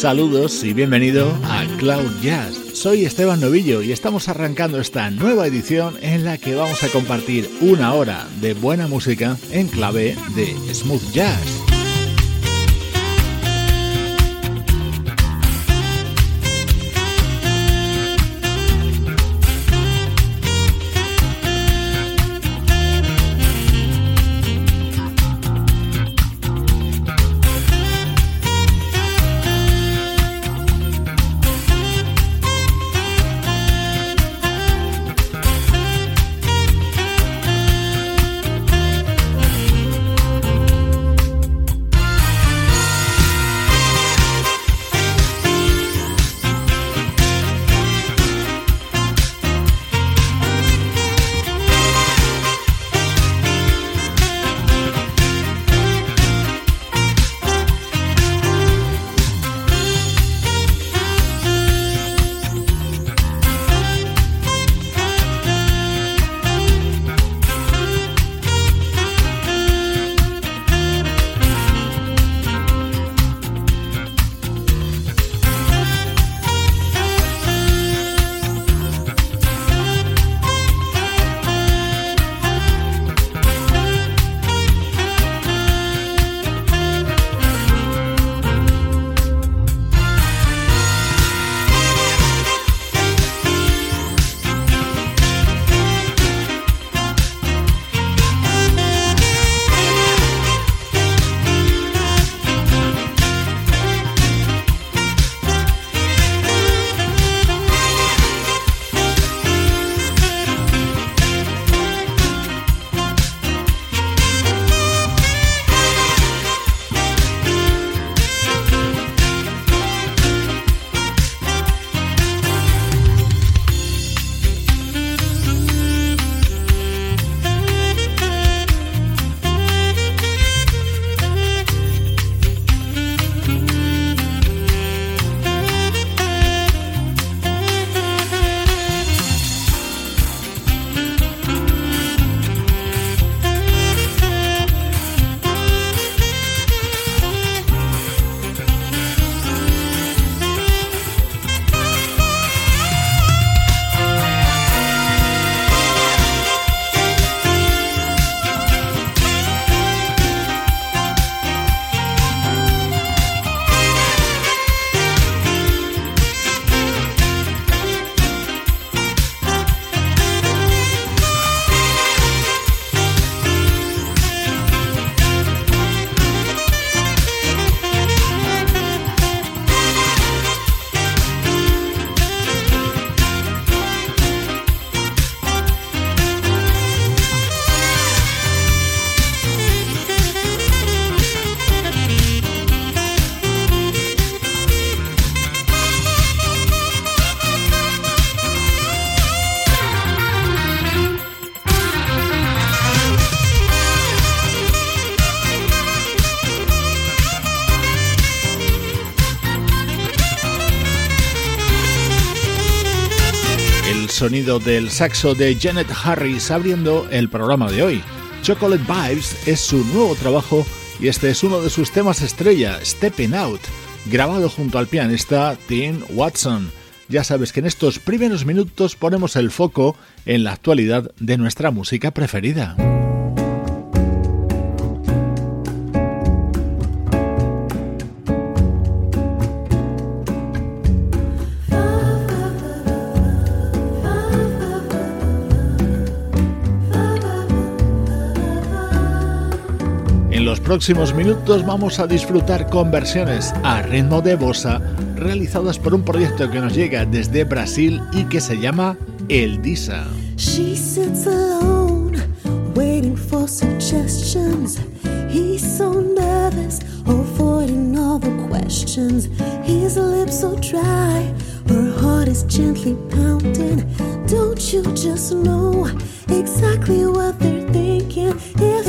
Saludos y bienvenido a Cloud Jazz. Soy Esteban Novillo y estamos arrancando esta nueva edición en la que vamos a compartir una hora de buena música en clave de smooth jazz. Del saxo de Janet Harris abriendo el programa de hoy. Chocolate Vibes es su nuevo trabajo y este es uno de sus temas estrella, Stepping Out, grabado junto al pianista Tim Watson. Ya sabes que en estos primeros minutos ponemos el foco en la actualidad de nuestra música preferida. Próximos minutos vamos a disfrutar con versiones a ritmo de bossa realizadas por un proyecto que nos llega desde Brasil y que se llama El Disa. She sits alone, waiting for suggestions. He's so nervous, avoiding all the questions. His lips so dry, her heart is gently pounding. Don't you just know exactly what they're thinking? If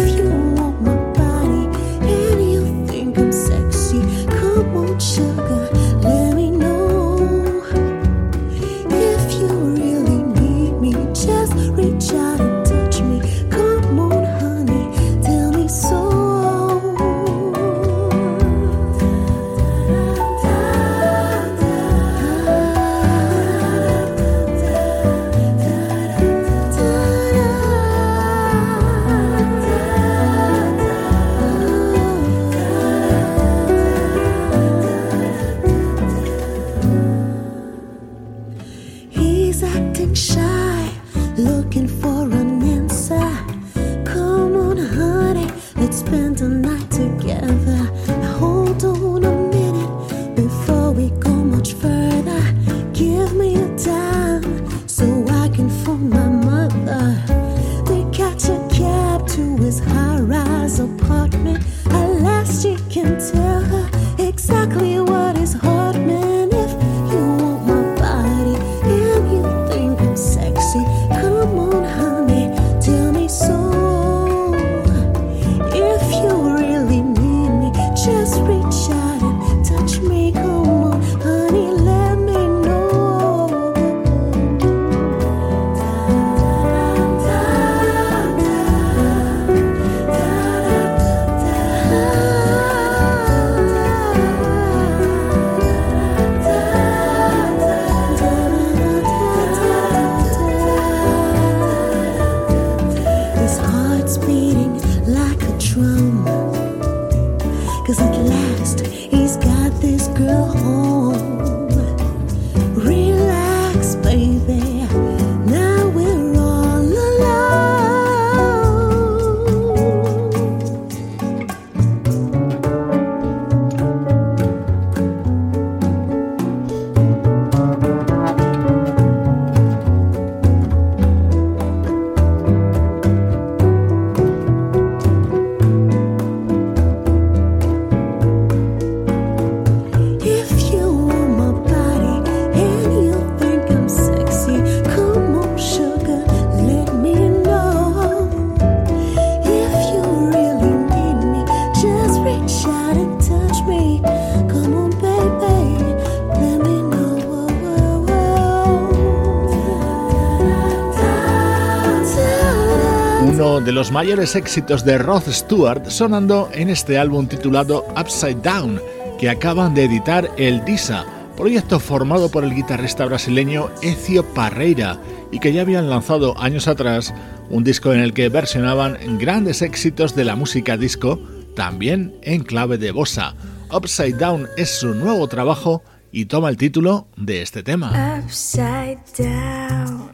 mayores éxitos de Rod Stewart sonando en este álbum titulado Upside Down, que acaban de editar el Disa, proyecto formado por el guitarrista brasileño Ezio Parreira y que ya habían lanzado años atrás un disco en el que versionaban grandes éxitos de la música disco, también en clave de bossa. Upside Down es su nuevo trabajo y toma el título de este tema. Upside down,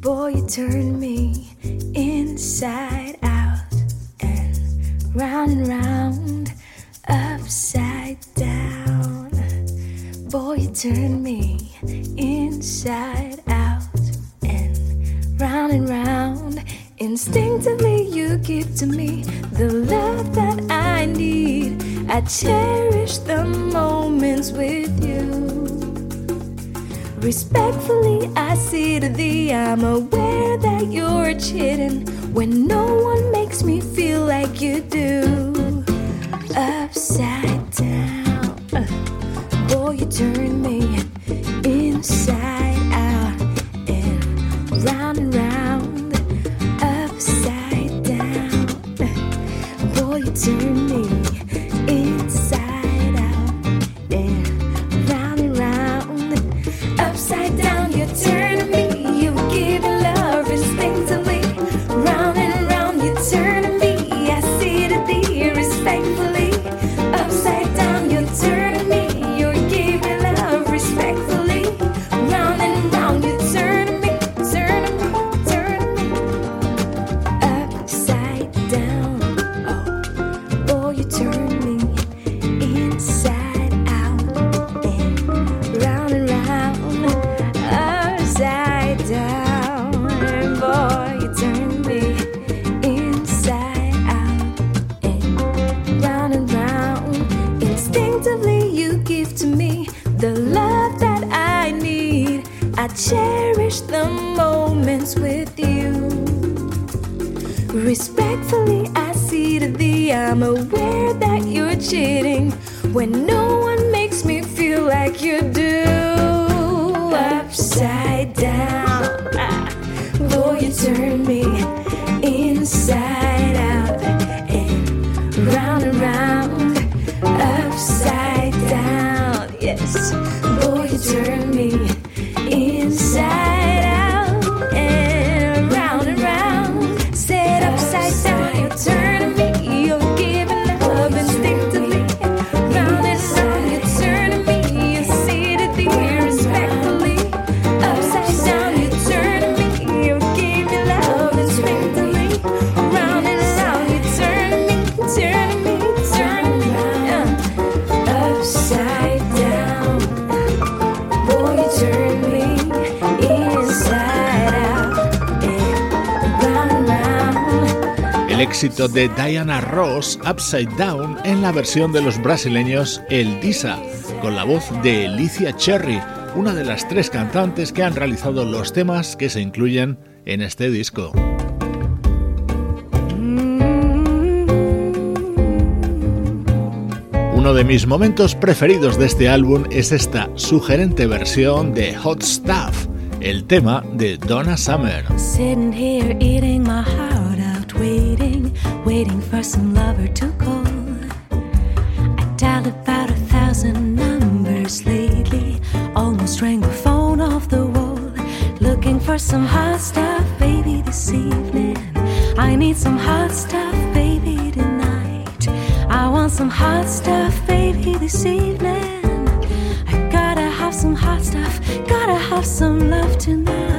boy, turn me inside out and round and round, upside down. Boy, you turn me inside out and round and round. Instinctively, you give to me the love that I need. I cherish the moments with you. Respectfully, I say to thee, I'm aware that you're cheating when no one makes me feel like you do. Upside down, uh, boy, you turn me inside éxito de Diana Ross, Upside Down, en la versión de los brasileños El Disa, con la voz de Alicia Cherry, una de las tres cantantes que han realizado los temas que se incluyen en este disco. Uno de mis momentos preferidos de este álbum es esta sugerente versión de Hot Stuff, el tema de Donna Summer. Waiting for some lover to call. I dialed about a thousand numbers lately, almost rang the phone off the wall. Looking for some hot stuff, baby, this evening. I need some hot stuff, baby, tonight. I want some hot stuff, baby, this evening. I gotta have some hot stuff, gotta have some love tonight.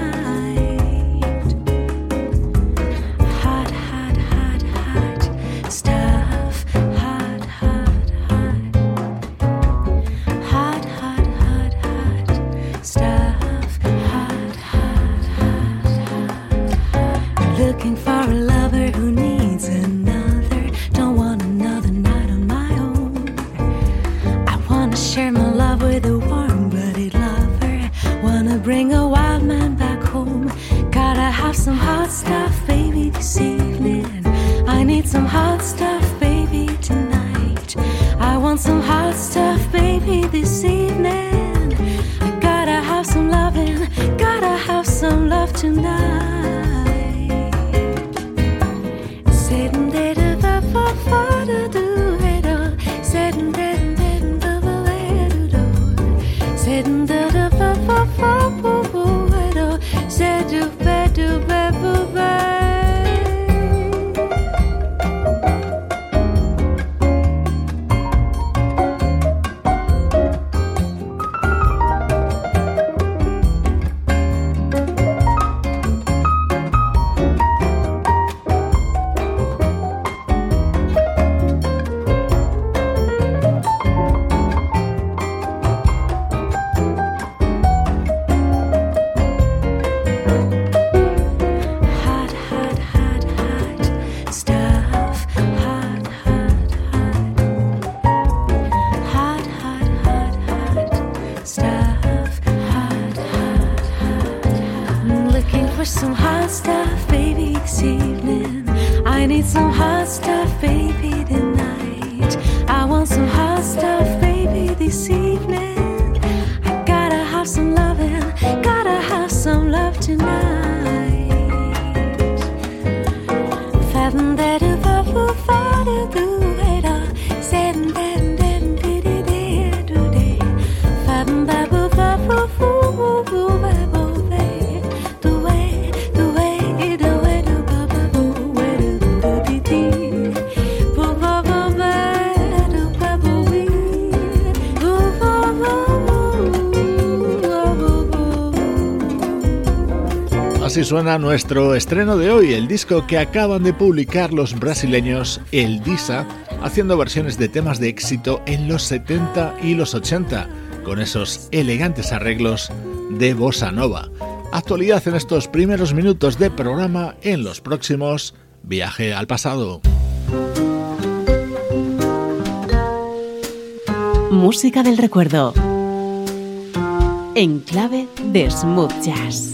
Suena nuestro estreno de hoy, el disco que acaban de publicar los brasileños El Disa, haciendo versiones de temas de éxito en los 70 y los 80, con esos elegantes arreglos de bossa nova. Actualidad en estos primeros minutos de programa, en los próximos, viaje al pasado. Música del recuerdo. en clave de smooth jazz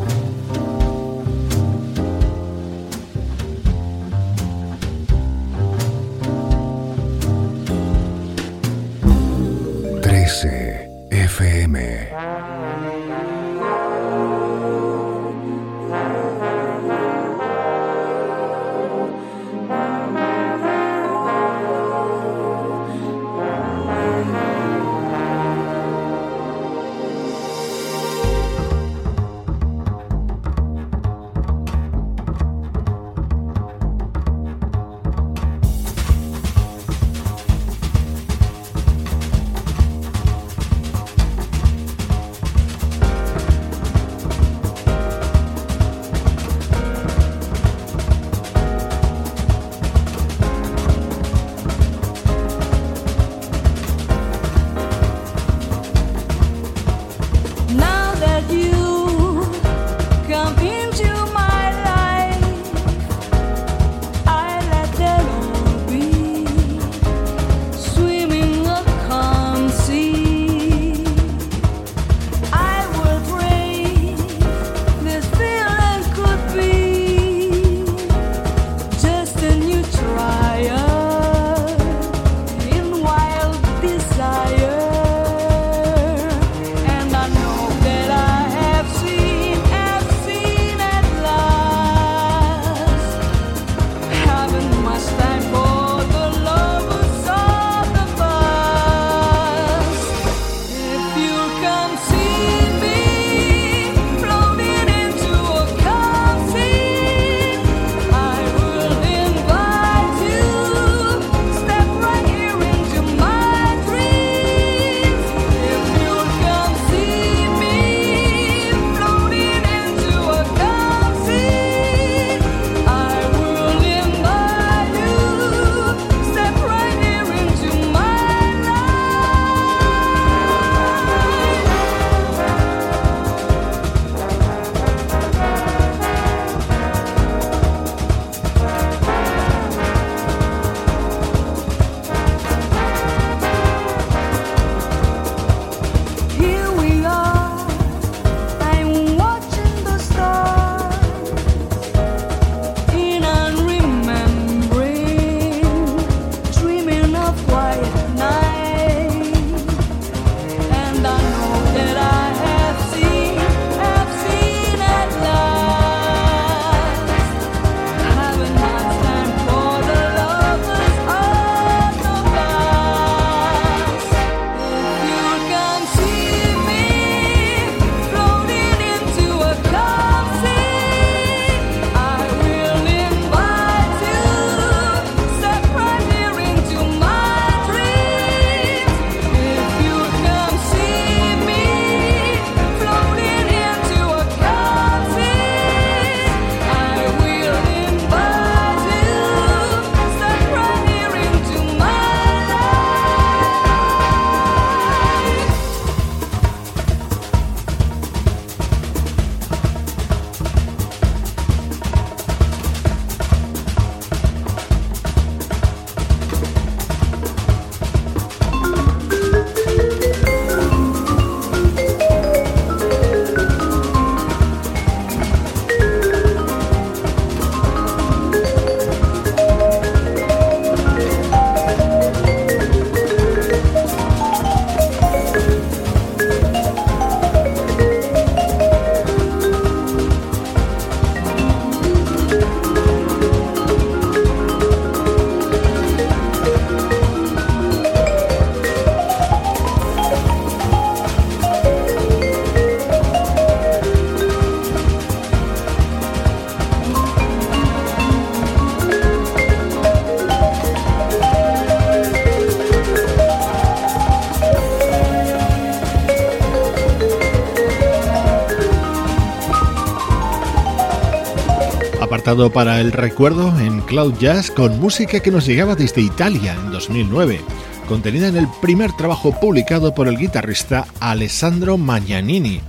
Para el recuerdo en Cloud Jazz con música que nos llegaba desde Italia en 2009, contenida en el primer trabajo publicado por el guitarrista Alessandro Magnanini,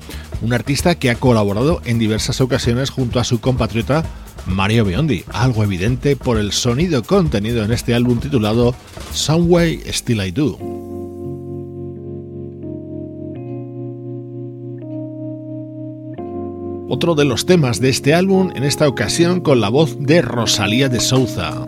un artista que ha colaborado en diversas ocasiones junto a su compatriota Mario Biondi, algo evidente por el sonido contenido en este álbum titulado Some Way Still I Do. Otro de los temas de este álbum, en esta ocasión con la voz de Rosalía de Souza.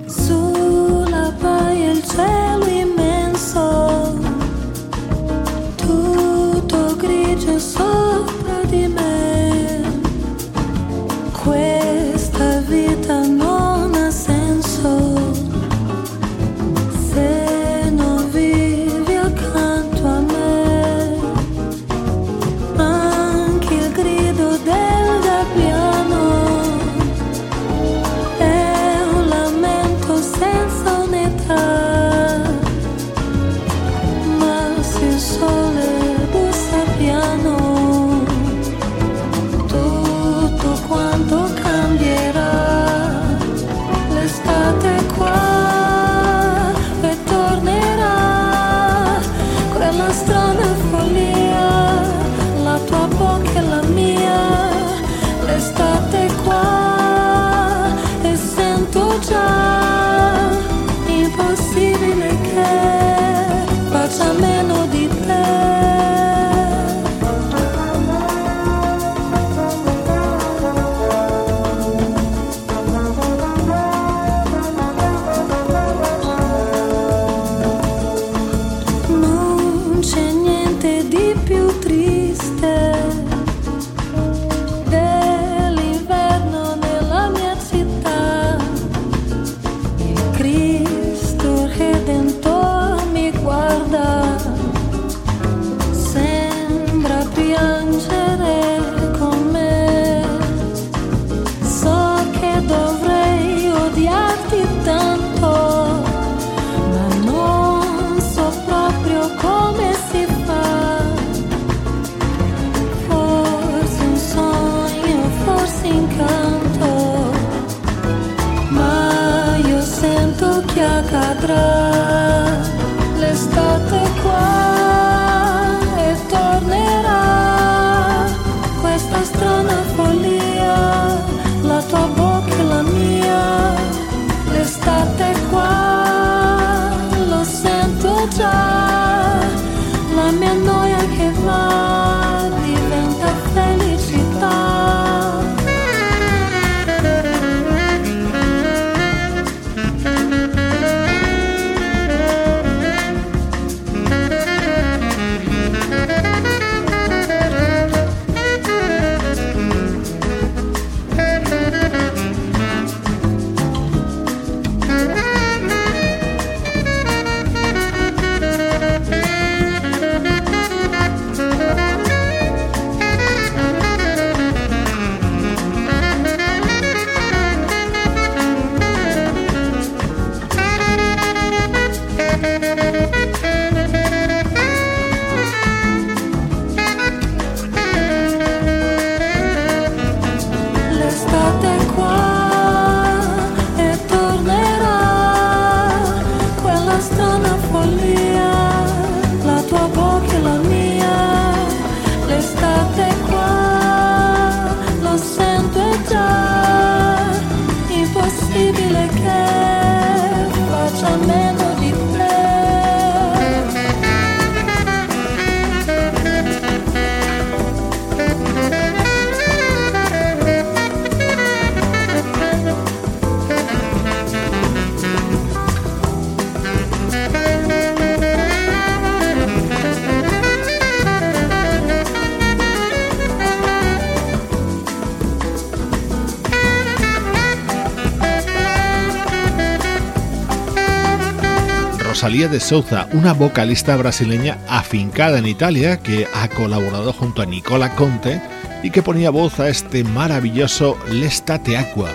Rosalía de Souza, una vocalista brasileña afincada en Italia que ha colaborado junto a Nicola Conte y que ponía voz a este maravilloso L'estate Aqua,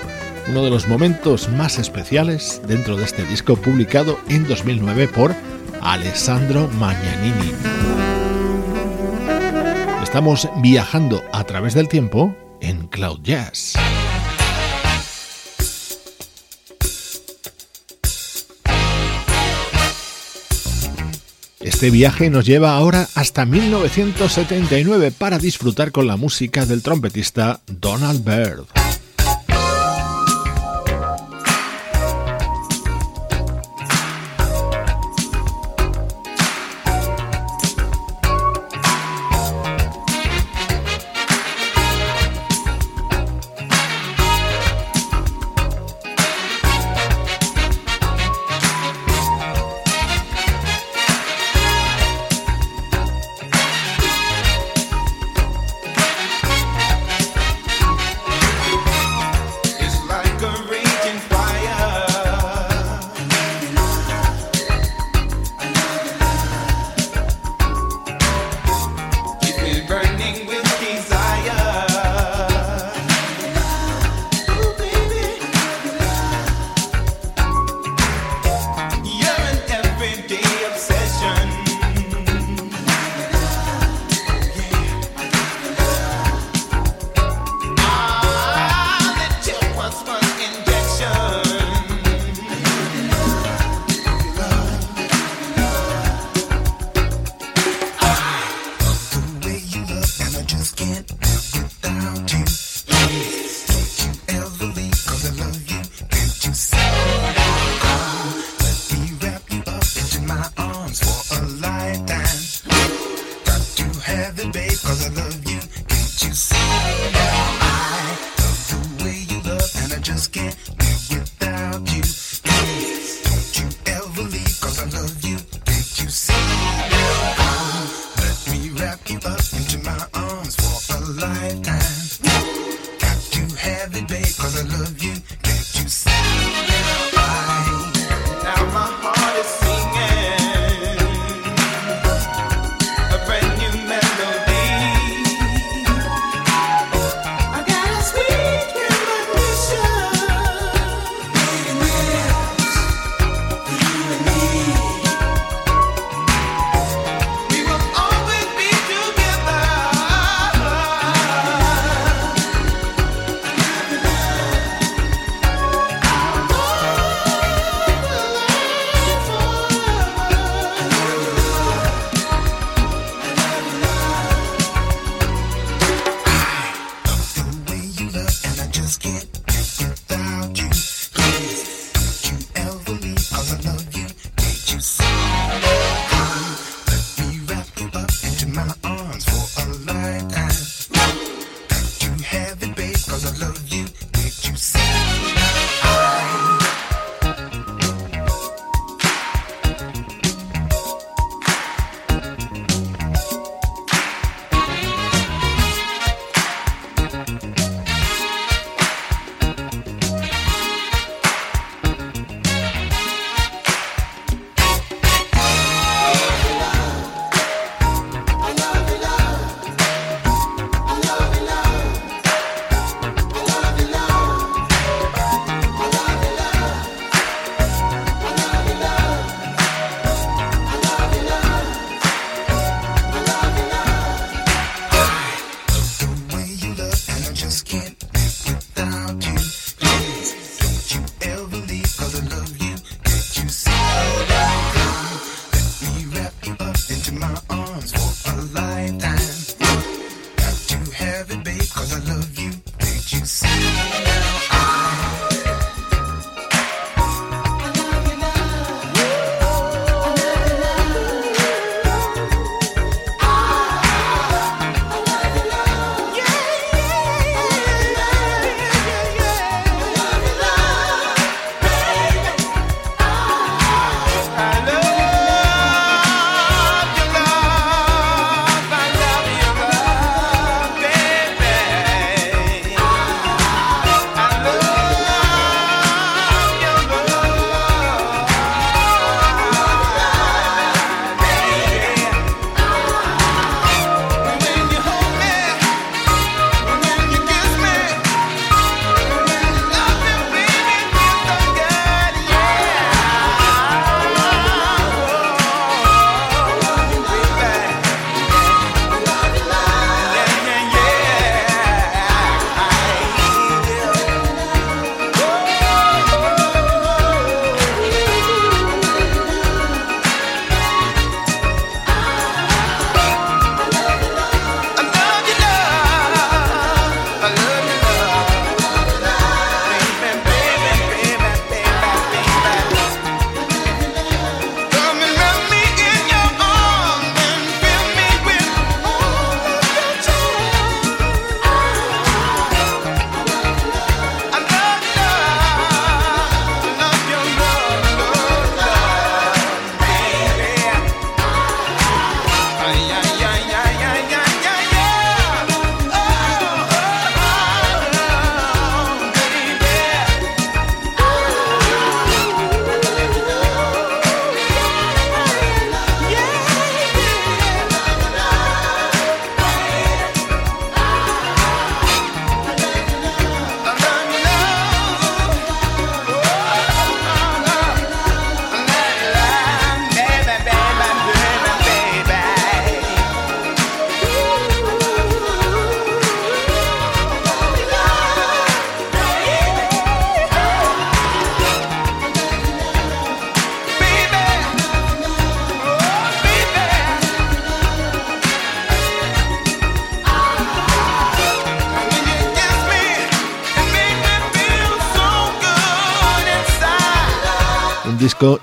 uno de los momentos más especiales dentro de este disco publicado en 2009 por Alessandro Magnanini. Estamos viajando a través del tiempo en Cloud Jazz. Este viaje nos lleva ahora hasta 1979 para disfrutar con la música del trompetista Donald Byrd.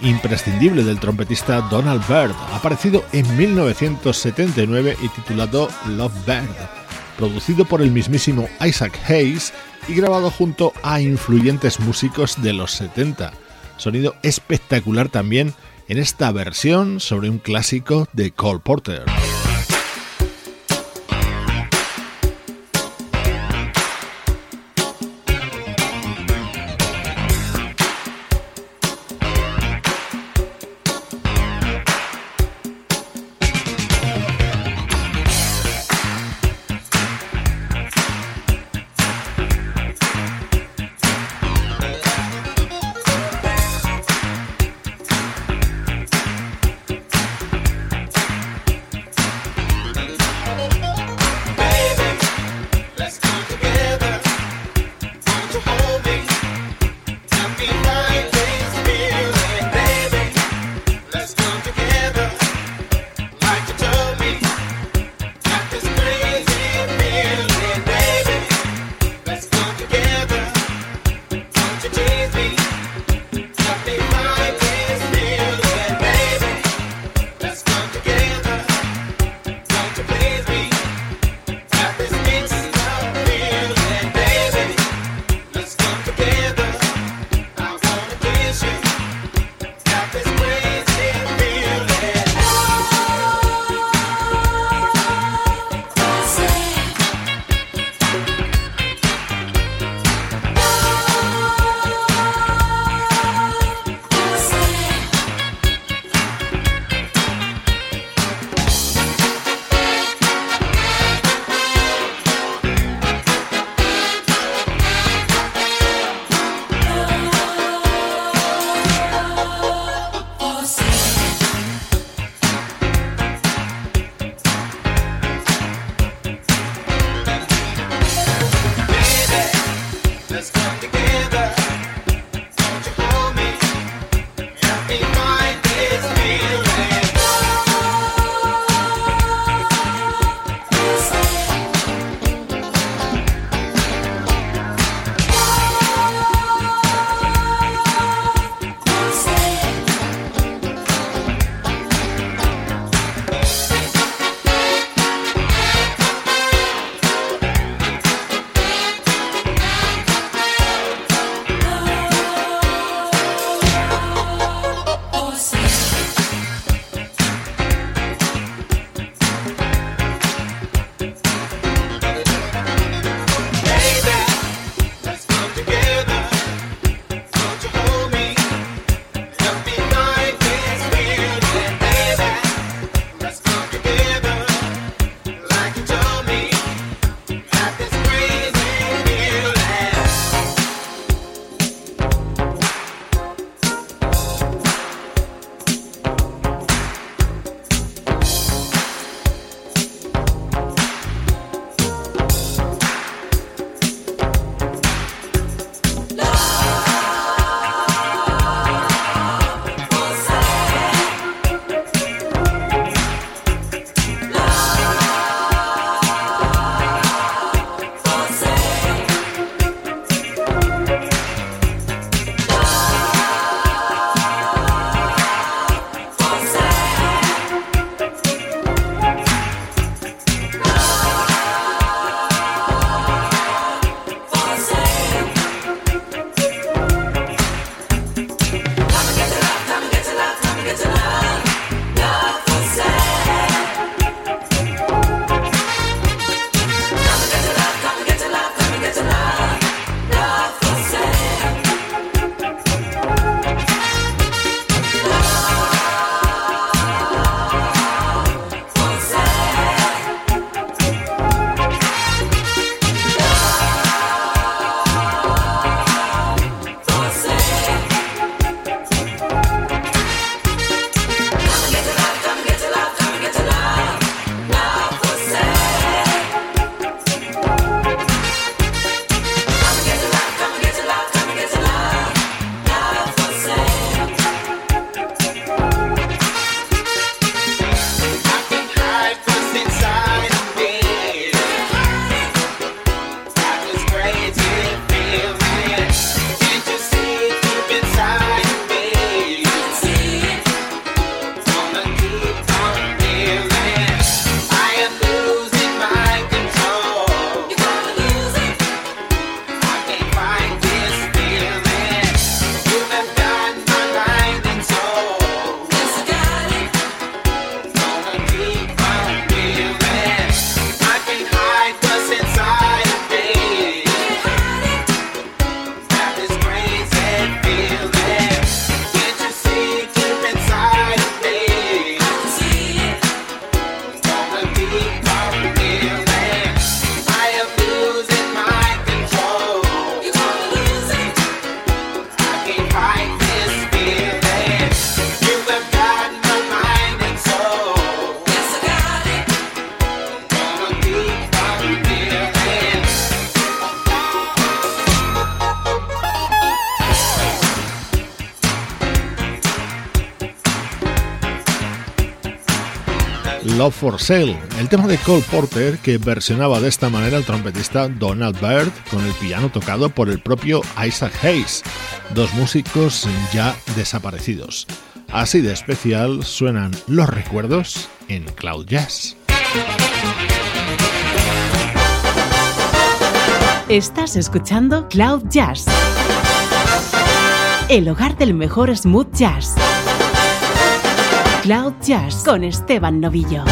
Imprescindible del trompetista Donald Byrd, aparecido en 1979 y titulado Love Bird, producido por el mismísimo Isaac Hayes y grabado junto a influyentes músicos de los 70. Sonido espectacular también en esta versión sobre un clásico de Cole Porter. El tema de Cole Porter que versionaba de esta manera el trompetista Donald Byrd con el piano tocado por el propio Isaac Hayes, dos músicos ya desaparecidos. Así de especial suenan los recuerdos en Cloud Jazz. Estás escuchando Cloud Jazz, el hogar del mejor smooth jazz. Cloud Jazz con Esteban Novillo.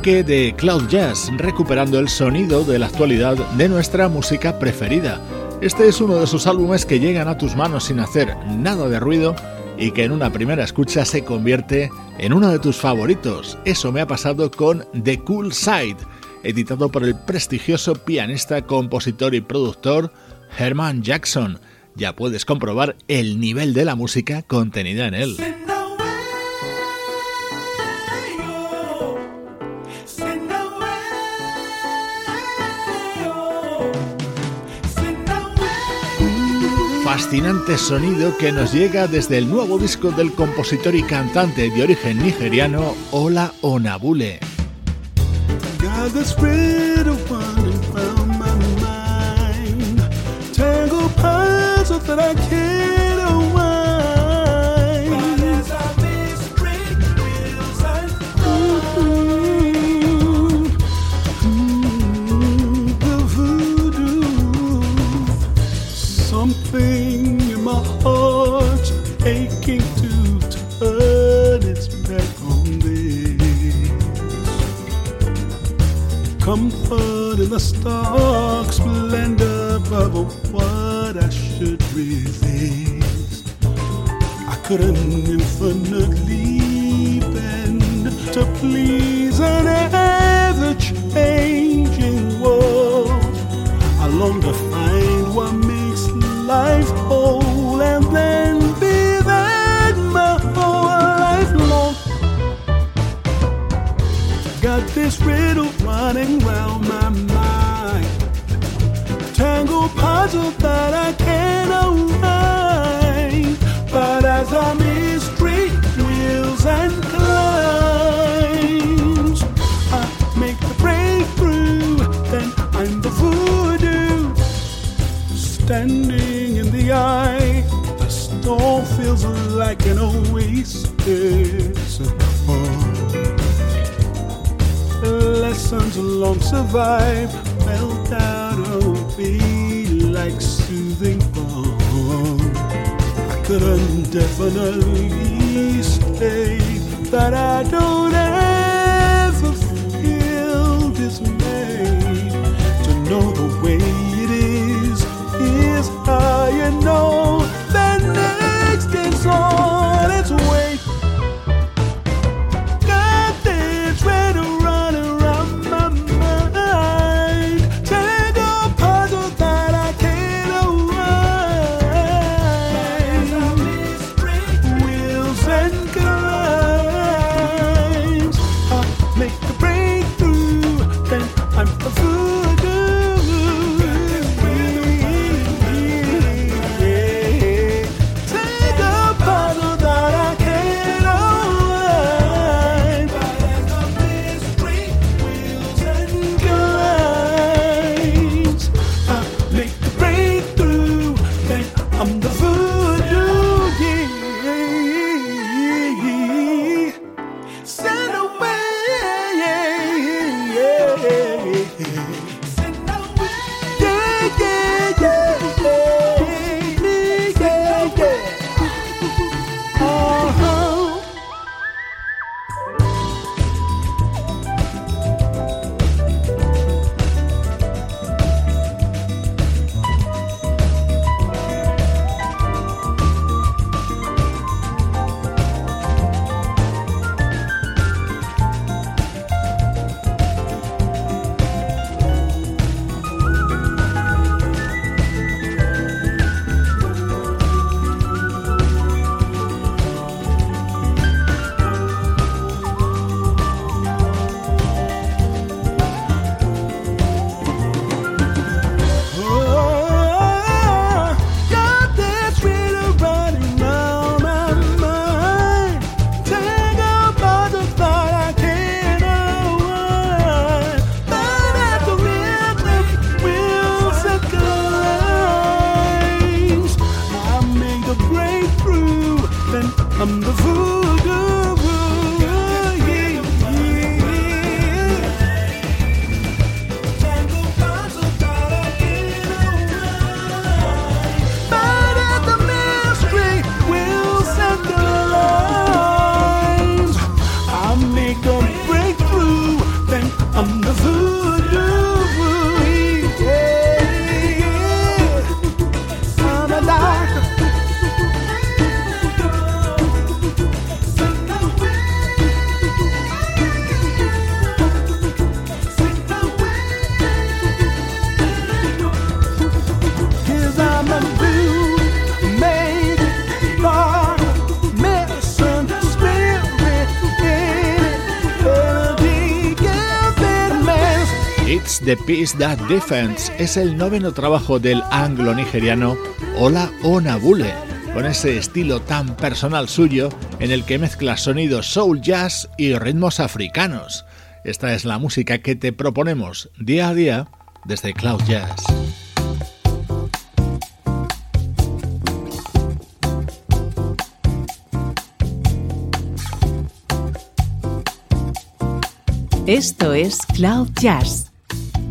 Bloque de Cloud Jazz, recuperando el sonido de la actualidad de nuestra música preferida. Este es uno de esos álbumes que llegan a tus manos sin hacer nada de ruido y que en una primera escucha se convierte en uno de tus favoritos. Eso me ha pasado con The Cool Side, editado por el prestigioso pianista, compositor y productor Herman Jackson. Ya puedes comprobar el nivel de la música contenida en él. Fascinante sonido que nos llega desde el nuevo disco del compositor y cantante de origen nigeriano Ola Onabule. Comfort in the stark splendor of oh, what I should resist. I couldn't infinitely bend to please an ever changing world. I long to long survive felt out of me like soothing balm. I couldn't definitely say that I don't ever The Peace That Defends es el noveno trabajo del anglo-nigeriano Ola Onabule, con ese estilo tan personal suyo en el que mezcla sonidos soul jazz y ritmos africanos. Esta es la música que te proponemos día a día desde Cloud Jazz. Esto es Cloud Jazz,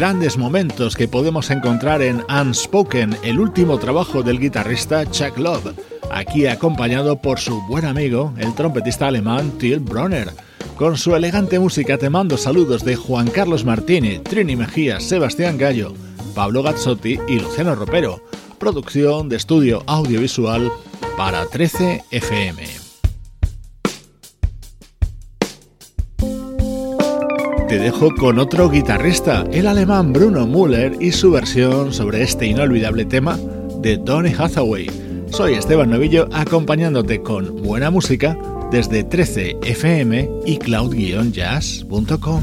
Grandes momentos que podemos encontrar en Unspoken, el último trabajo del guitarrista Chuck Love, aquí acompañado por su buen amigo, el trompetista alemán Till Bronner. Con su elegante música te mando saludos de Juan Carlos Martini, Trini Mejía, Sebastián Gallo, Pablo Gazzotti y Luciano Ropero. Producción de estudio audiovisual para 13 FM. Te dejo con otro guitarrista, el alemán Bruno Müller y su versión sobre este inolvidable tema de Donny Hathaway. Soy Esteban Novillo acompañándote con buena música desde 13fm y cloud-jazz.com.